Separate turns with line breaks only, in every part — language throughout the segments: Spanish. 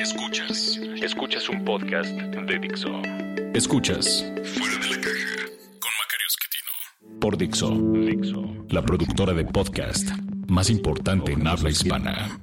Escuchas. Escuchas un podcast de Dixo. Escuchas Fuera de la caja con Macario Esquetino. Por Dixo. Dixo. La productora de podcast más importante en habla hispana.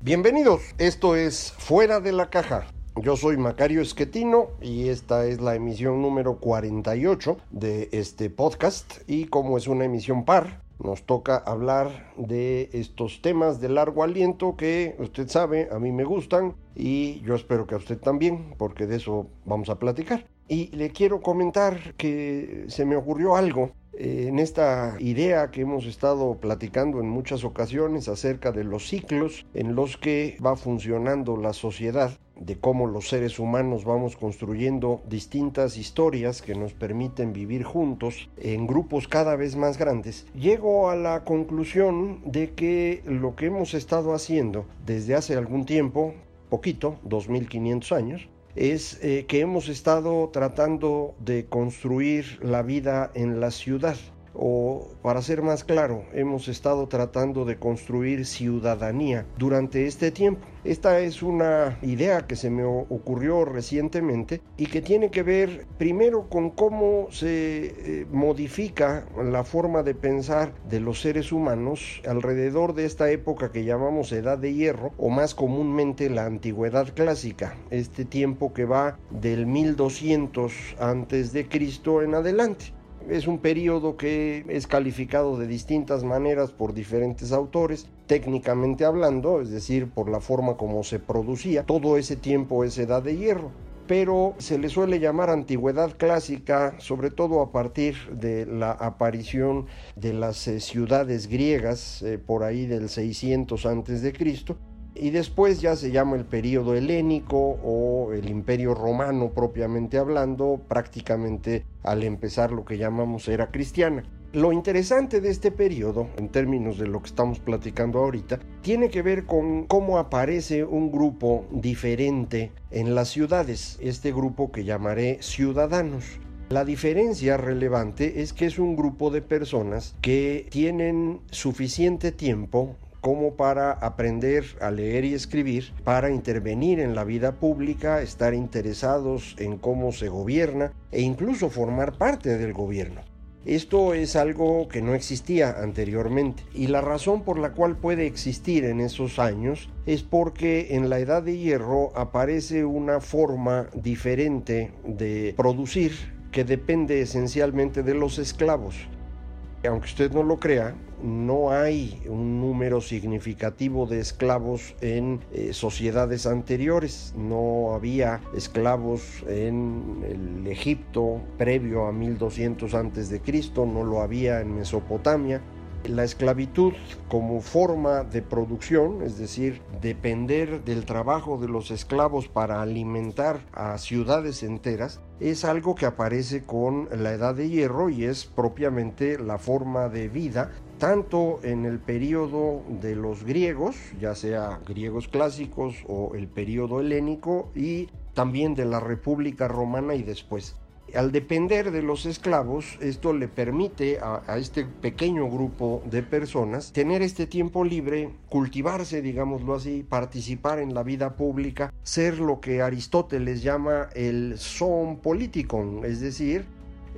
Bienvenidos, esto es Fuera de la Caja. Yo soy Macario Esquetino y esta es la emisión número 48 de este podcast y como es una emisión par, nos toca hablar de estos temas de largo aliento que usted sabe, a mí me gustan y yo espero que a usted también, porque de eso vamos a platicar. Y le quiero comentar que se me ocurrió algo eh, en esta idea que hemos estado platicando en muchas ocasiones acerca de los ciclos en los que va funcionando la sociedad, de cómo los seres humanos vamos construyendo distintas historias que nos permiten vivir juntos en grupos cada vez más grandes, llego a la conclusión de que lo que hemos estado haciendo desde hace algún tiempo, poquito, 2500 años, es eh, que hemos estado tratando de construir la vida en la ciudad o para ser más claro, hemos estado tratando de construir ciudadanía durante este tiempo. Esta es una idea que se me ocurrió recientemente y que tiene que ver primero con cómo se eh, modifica la forma de pensar de los seres humanos alrededor de esta época que llamamos edad de hierro o más comúnmente la antigüedad clásica, este tiempo que va del 1200 antes de Cristo en adelante. Es un periodo que es calificado de distintas maneras por diferentes autores, técnicamente hablando, es decir, por la forma como se producía. Todo ese tiempo es edad de hierro pero se le suele llamar antigüedad clásica, sobre todo a partir de la aparición de las eh, ciudades griegas eh, por ahí del 600 antes y después ya se llama el período helénico o el imperio romano propiamente hablando, prácticamente al empezar lo que llamamos era cristiana. Lo interesante de este periodo, en términos de lo que estamos platicando ahorita, tiene que ver con cómo aparece un grupo diferente en las ciudades, este grupo que llamaré ciudadanos. La diferencia relevante es que es un grupo de personas que tienen suficiente tiempo como para aprender a leer y escribir, para intervenir en la vida pública, estar interesados en cómo se gobierna e incluso formar parte del gobierno. Esto es algo que no existía anteriormente y la razón por la cual puede existir en esos años es porque en la edad de hierro aparece una forma diferente de producir que depende esencialmente de los esclavos aunque usted no lo crea, no hay un número significativo de esclavos en eh, sociedades anteriores. No había esclavos en el Egipto previo a 1200 antes de Cristo, no lo había en Mesopotamia. La esclavitud como forma de producción, es decir, depender del trabajo de los esclavos para alimentar a ciudades enteras, es algo que aparece con la edad de hierro y es propiamente la forma de vida tanto en el periodo de los griegos, ya sea griegos clásicos o el periodo helénico, y también de la República Romana y después al depender de los esclavos, esto le permite a, este pequeño grupo de personas tener este tiempo libre, cultivarse, digámoslo así, participar en la vida pública, ser lo que Aristóteles llama el son politikon, es decir,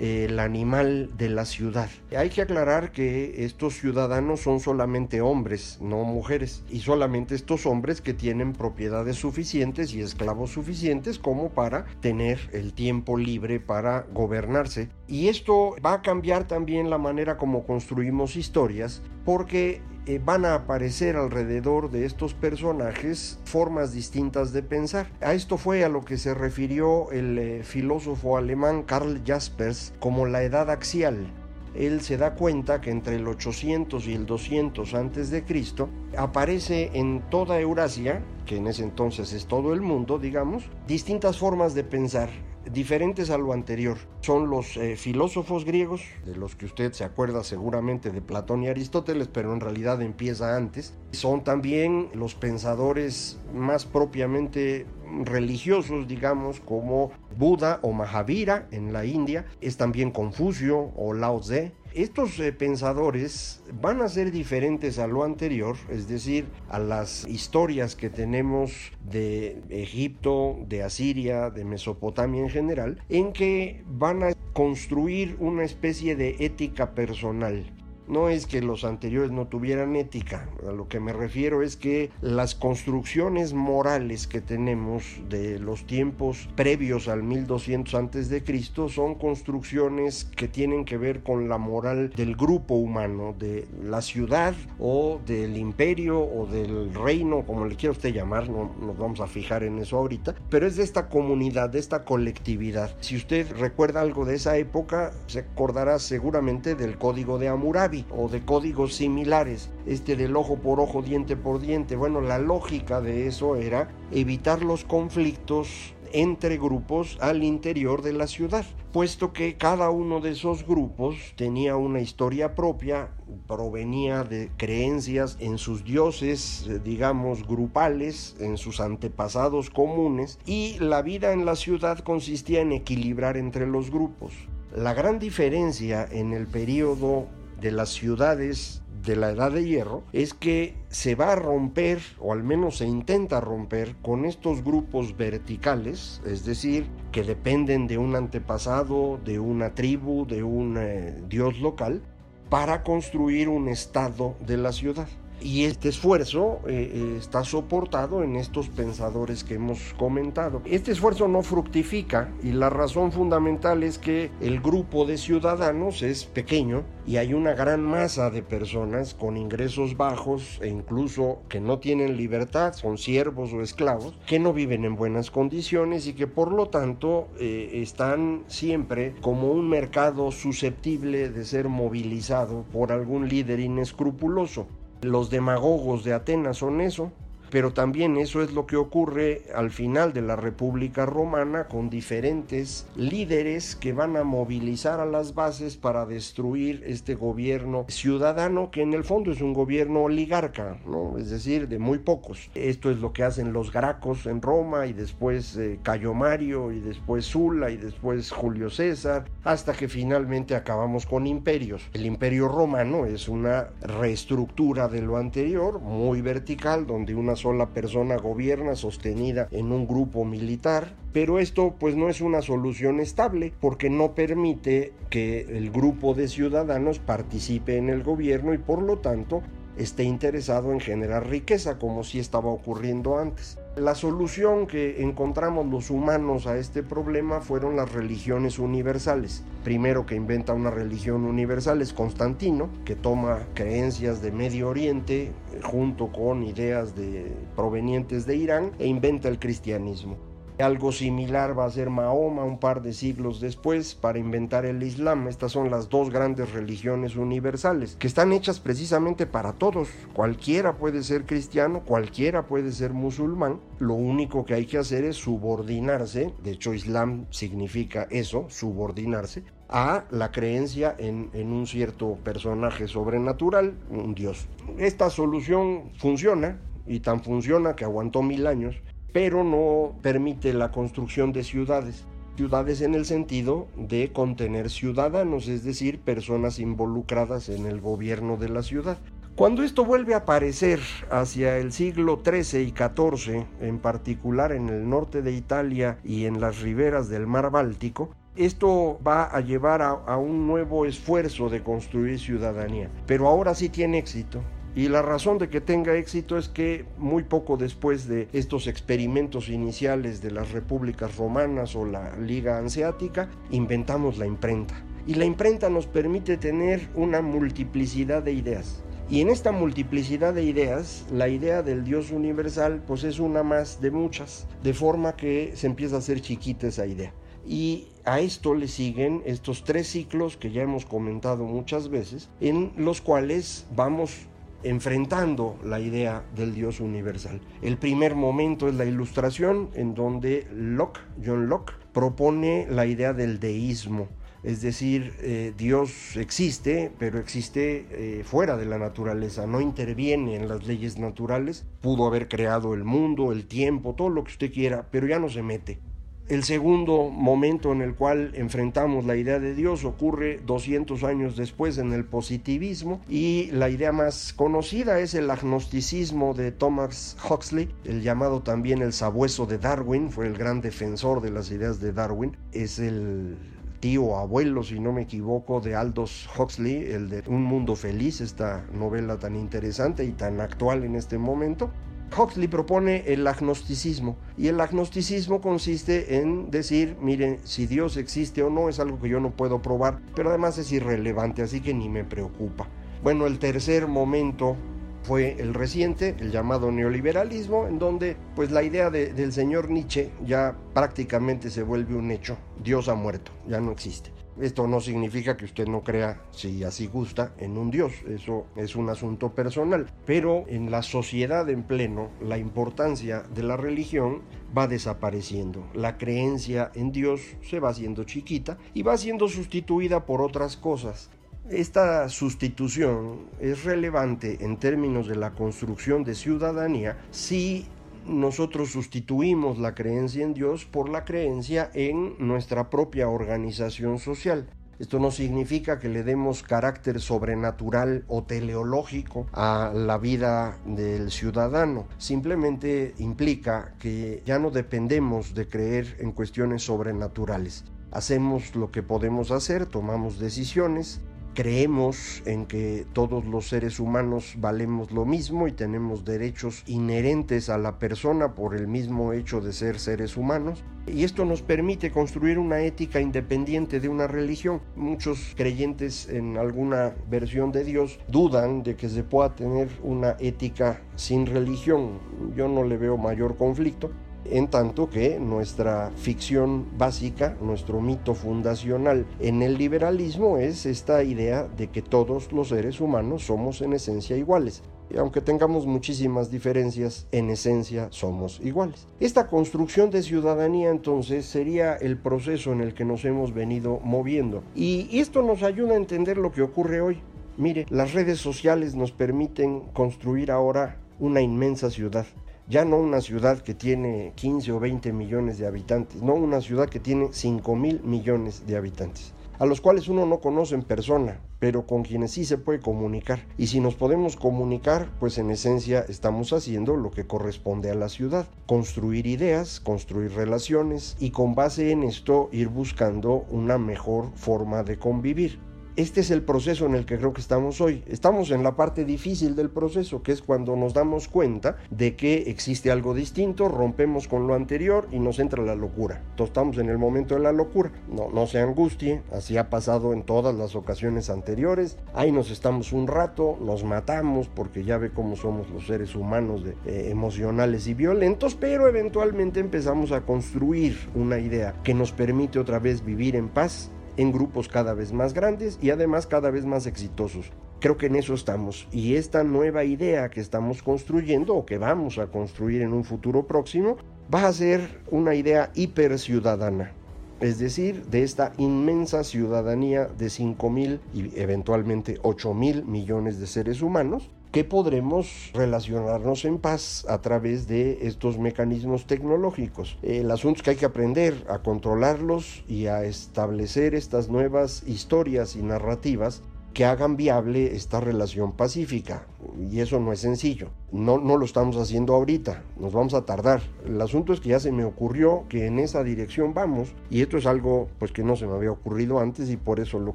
el animal de la ciudad. Hay que aclarar que estos ciudadanos son solamente hombres, no mujeres, y solamente estos hombres que tienen propiedades suficientes y esclavos suficientes como para tener el tiempo libre para gobernarse. Y esto va a cambiar también la manera como construimos historias, porque eh, van a aparecer alrededor de estos personajes formas distintas de pensar. A esto fue a lo que se refirió el eh, filósofo alemán Karl Jaspers como la edad axial. él se da cuenta que entre el 800 y el 200 antes de Cristo aparece en toda Eurasia, que en ese entonces es todo el mundo, digamos, distintas formas de pensar diferentes a lo anterior. Son los eh, filósofos griegos, de los que usted se acuerda seguramente de Platón y Aristóteles, pero en realidad empieza antes. Son también los pensadores más propiamente religiosos, digamos, como Buda o Mahavira en la India. Es también Confucio o Lao Tse estos eh, pensadores van a ser diferentes a lo anterior, es decir, a las historias que tenemos de Egipto, de Asiria, de Mesopotamia en general, en que van a construir una especie de ética personal no es que los anteriores no tuvieran ética, a lo que me refiero es que las construcciones morales que tenemos de los tiempos previos al 1200 antes de Cristo son construcciones que tienen que ver con la moral del grupo humano, de la ciudad o del imperio o del reino, como le quiera usted llamar, no nos vamos a fijar en eso ahorita, pero es de esta comunidad, de esta colectividad. Si usted recuerda algo de esa época, se acordará seguramente del código de Hammurabi o de códigos similares, este del ojo por ojo, diente por diente. Bueno, la lógica de eso era evitar los conflictos entre grupos al interior de la ciudad, puesto que cada uno de esos grupos tenía una historia propia, provenía de creencias en sus dioses, digamos, grupales, en sus antepasados comunes, y la vida en la ciudad consistía en equilibrar entre los grupos. La gran diferencia en el periodo de las ciudades de la edad de hierro es que se va a romper, o al menos se intenta romper, con estos grupos verticales, es decir, que dependen de un antepasado, de una tribu, de un eh, dios local, para construir un estado de la ciudad. Y este esfuerzo eh, eh, está soportado en estos pensadores que hemos comentado. Este esfuerzo no fructifica y la razón fundamental es que el grupo de ciudadanos es pequeño y hay una gran masa de personas con ingresos bajos e incluso que no tienen libertad, son siervos o esclavos, que no viven en buenas condiciones y que por lo tanto eh, están siempre como un mercado susceptible de ser movilizado por algún líder inescrupuloso. Los demagogos de Atenas son eso, pero también eso es lo que ocurre al final de la República Romana con diferentes líderes que van a movilizar a las bases para destruir este gobierno ciudadano que en el fondo es un gobierno oligarca, ¿no? es decir, de muy pocos. Esto es lo que hacen los gracos en Roma y después eh, Cayo Mario y después Sula y después Julio César, hasta que finalmente acabamos con imperios. El imperio romano es una reestructura de lo anterior, muy vertical, donde una sola persona gobierna sostenida en un grupo militar, pero esto pues no es una solución estable porque no permite que el grupo de ciudadanos participe en el gobierno y por lo tanto esté interesado en generar riqueza como si estaba ocurriendo antes. La solución que encontramos los humanos a este problema fueron las religiones universales. Primero que inventa una religión universal es Constantino, que toma creencias de Medio Oriente eh, junto con ideas de, provenientes de Irán e inventa el cristianismo. Algo similar va a ser Mahoma un par de siglos después para inventar el Islam. Estas son las dos grandes religiones universales que están hechas precisamente para todos. Cualquiera puede ser cristiano, cualquiera puede ser musulmán. Lo único que hay que hacer es subordinarse, de hecho Islam significa eso, subordinarse, a la creencia en, en, un cierto personaje sobrenatural, un dios. Esta solución funciona y tan funciona que aguantó mil años pero no permite la construcción de ciudades. Ciudades en el sentido de contener ciudadanos, es decir, personas involucradas en el gobierno de la ciudad. Cuando esto vuelve a aparecer hacia el siglo XIII y XIV, en particular en el norte de Italia y en las riberas del mar Báltico, esto va a llevar a, a un nuevo esfuerzo de construir ciudadanía, pero ahora sí tiene éxito. Y la razón de que tenga éxito es que muy poco después de estos experimentos iniciales de las repúblicas romanas o la Liga Hanseática, inventamos la imprenta. Y la imprenta nos permite tener una multiplicidad de ideas. Y en esta multiplicidad de ideas, la idea del Dios universal pues es una más de muchas, de forma que se empieza a hacer chiquita esa idea. Y a esto le siguen estos tres ciclos que ya hemos comentado muchas veces, en los cuales vamos enfrentando la idea del Dios universal. El primer momento es la ilustración en donde Locke, John Locke, propone la idea del deísmo, es decir, eh, Dios existe, pero existe eh, fuera de la naturaleza, no interviene en las leyes naturales, pudo haber creado el mundo, el tiempo, todo lo que usted quiera, pero ya no se mete. El segundo momento en el cual enfrentamos la idea de Dios ocurre 200 años después en el positivismo y la idea más conocida es el agnosticismo de Thomas Huxley, el llamado también el sabueso de Darwin, fue el gran defensor de las ideas de Darwin, es el tío abuelo, si no me equivoco, de Aldous Huxley, el de Un Mundo Feliz, esta novela tan interesante y tan actual en este momento. Huxley propone el agnosticismo y el agnosticismo consiste en decir, miren, si Dios existe o no es algo que yo no puedo probar, pero además es irrelevante, así que ni me preocupa. Bueno, el tercer momento fue el reciente, el llamado neoliberalismo, en donde pues la idea del señor Nietzsche ya prácticamente se vuelve un hecho. Dios ha muerto, ya no existe. Esto no significa que usted no crea, si así gusta, en un Dios. Eso es un asunto personal. Pero en la sociedad en pleno, la importancia de la religión va desapareciendo. La creencia en Dios se va haciendo chiquita y va siendo sustituida por otras cosas. Esta sustitución es relevante en términos de la construcción de ciudadanía si nosotros sustituimos la creencia en Dios por la creencia en nuestra propia organización social. Esto no significa que le demos carácter sobrenatural o teleológico a la vida del ciudadano. Simplemente implica que ya no dependemos de creer en cuestiones sobrenaturales. Hacemos lo que podemos hacer, tomamos decisiones, creemos en que todos los seres humanos valemos lo mismo y tenemos derechos inherentes a la persona por el mismo hecho de ser seres humanos. Y esto nos permite construir una ética independiente de una religión. Muchos creyentes en alguna versión de Dios dudan de que se pueda tener una ética sin religión. Yo no le veo mayor conflicto en tanto que nuestra ficción básica, nuestro mito fundacional en el liberalismo es esta idea de que todos los seres humanos somos en esencia iguales. Y aunque tengamos muchísimas diferencias, en esencia somos iguales. Esta construcción de ciudadanía entonces sería el proceso en el que nos hemos venido moviendo. Y esto nos ayuda a entender lo que ocurre hoy. Mire, las redes sociales nos permiten construir ahora una inmensa ciudad ya no una ciudad que tiene 15 o 20 millones de habitantes, no una ciudad que tiene 5 mil millones de habitantes, a los cuales uno no conoce en persona, pero con quienes sí se puede comunicar. Y si nos podemos comunicar, pues en esencia estamos haciendo lo que corresponde a la ciudad, construir ideas, construir relaciones y con base en esto ir buscando una mejor forma de convivir. Este es el proceso en el que creo que estamos hoy. Estamos en la parte difícil del proceso, que es cuando nos damos cuenta de que existe algo distinto, rompemos con lo anterior y nos entra la locura. Entonces estamos en el momento de la locura. No, no se angustie, así ha pasado en todas las ocasiones anteriores. Ahí nos estamos un rato, nos matamos porque ya ve cómo somos los seres humanos de, eh, emocionales y violentos, pero eventualmente empezamos a construir una idea que nos permite otra vez vivir en paz en grupos cada vez más grandes y además cada vez más exitosos. Creo que en eso estamos. Y esta nueva idea que estamos construyendo o que vamos a construir en un futuro próximo va a ser una idea hiper ciudadana. Es decir, de esta inmensa ciudadanía de 5 mil y eventualmente 8 mil millones de seres humanos que podremos relacionarnos en paz a través de estos mecanismos tecnológicos. El asunto es que hay que aprender a controlarlos y a establecer estas nuevas historias y narrativas que hagan viable esta relación pacífica. Y eso no es sencillo. No, no lo estamos haciendo ahorita, nos vamos a tardar. El asunto es que ya se me ocurrió que en esa dirección vamos y esto es algo pues que no se me había ocurrido antes y por eso lo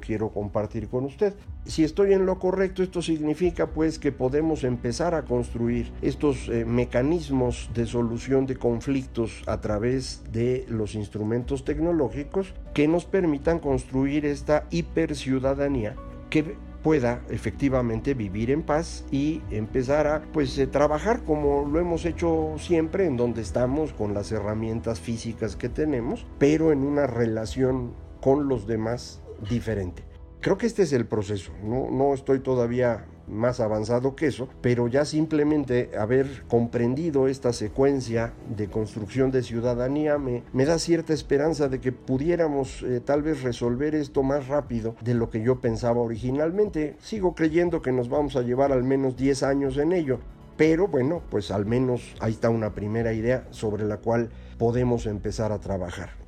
quiero compartir con usted. Si estoy en lo correcto, esto significa pues que podemos empezar a construir estos eh, mecanismos de solución de conflictos a través de los instrumentos tecnológicos que nos permitan construir esta hiperciudadanía que pueda efectivamente vivir en paz y empezar a pues eh, trabajar como lo hemos hecho siempre en donde estamos con las herramientas físicas que tenemos, pero en una relación con los demás diferente. Creo que este es el proceso, no, no estoy todavía más avanzado que eso, pero ya simplemente haber comprendido esta secuencia de construcción de ciudadanía me, me da cierta esperanza de que pudiéramos eh, tal vez resolver esto más rápido de lo que yo pensaba originalmente. Sigo creyendo que nos vamos a llevar al menos 10 años en ello, pero bueno, pues al menos ahí está una primera idea sobre la cual podemos empezar a trabajar.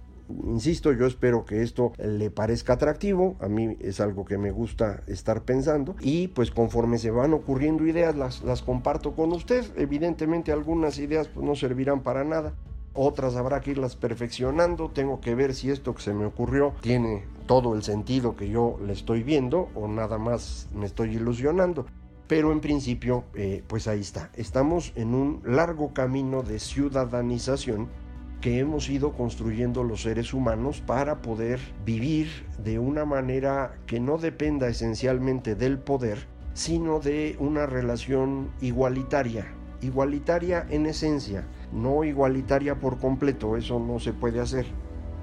Insisto, yo espero que esto le parezca atractivo, a mí es algo que me gusta estar pensando y pues conforme se van ocurriendo ideas las, las comparto con usted. Evidentemente algunas ideas pues, no servirán para nada, otras habrá que irlas perfeccionando, tengo que ver si esto que se me ocurrió tiene todo el sentido que yo le estoy viendo o nada más me estoy ilusionando. Pero en principio, eh, pues ahí está. Estamos en un largo camino de ciudadanización que hemos ido construyendo los seres humanos para poder vivir de una manera que no dependa esencialmente del poder, sino de una relación igualitaria, igualitaria en esencia, no igualitaria por completo, eso no se puede hacer,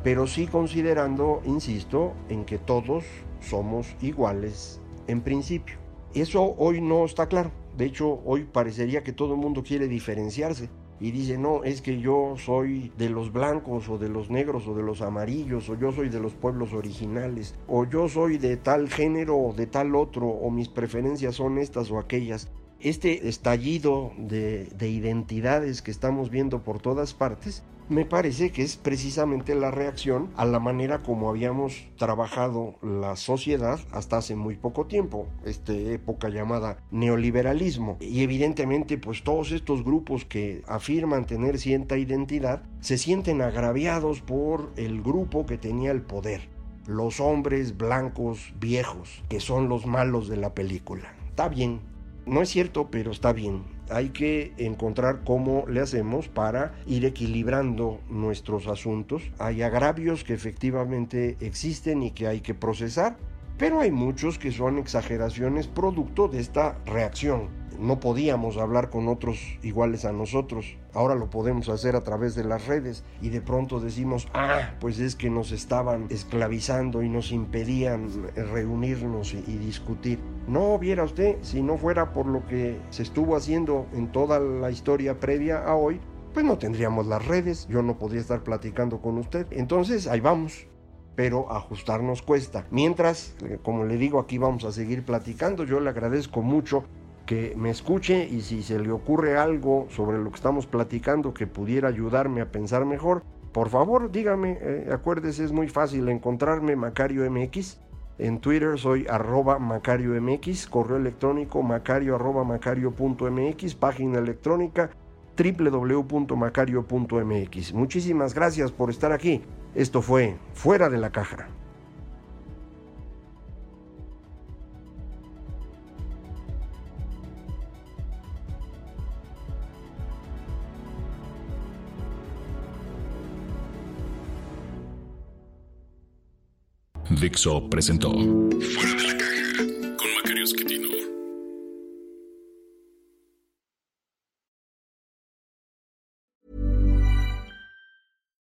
pero sí considerando, insisto, en que todos somos iguales en principio. Eso hoy no está claro, de hecho hoy parecería que todo el mundo quiere diferenciarse y dice, no, es que yo soy de los blancos o de los negros o de los amarillos o yo soy de los pueblos originales o yo soy de tal género o de tal otro o mis preferencias son estas o aquellas. Este estallido de, de identidades que estamos viendo por todas partes me parece que es precisamente la reacción a la manera como habíamos trabajado la sociedad hasta hace muy poco tiempo, esta época llamada neoliberalismo. Y evidentemente pues todos estos grupos que afirman tener cierta identidad se sienten agraviados por el grupo que tenía el poder. Los hombres blancos viejos, que son los malos de la película. Está bien, no es cierto, pero está bien hay que encontrar cómo le hacemos para ir equilibrando nuestros asuntos. Hay agravios que efectivamente existen y que hay que procesar, pero hay muchos que son exageraciones producto de esta reacción no podíamos hablar con otros iguales a nosotros. Ahora lo podemos hacer a través de las redes y de pronto decimos, ah, pues es que nos estaban esclavizando y nos impedían reunirnos y, discutir. No viera usted, si no fuera por lo que se estuvo haciendo en toda la historia previa a hoy, pues no tendríamos las redes, yo no podría estar platicando con usted. Entonces, ahí vamos pero ajustarnos cuesta. Mientras, eh, como le digo, aquí vamos a seguir platicando. Yo le agradezco mucho que me escuche y si se le ocurre algo sobre lo que estamos platicando que pudiera ayudarme a pensar mejor, por favor dígame, eh, acuérdese es muy fácil encontrarme Macario MX. En Twitter soy arroba Macario MX, correo electrónico macario arroba macario.mx, página electrónica www.macario.mx. Muchísimas gracias por estar aquí. Esto fue Fuera de la Caja.
Dixo presentó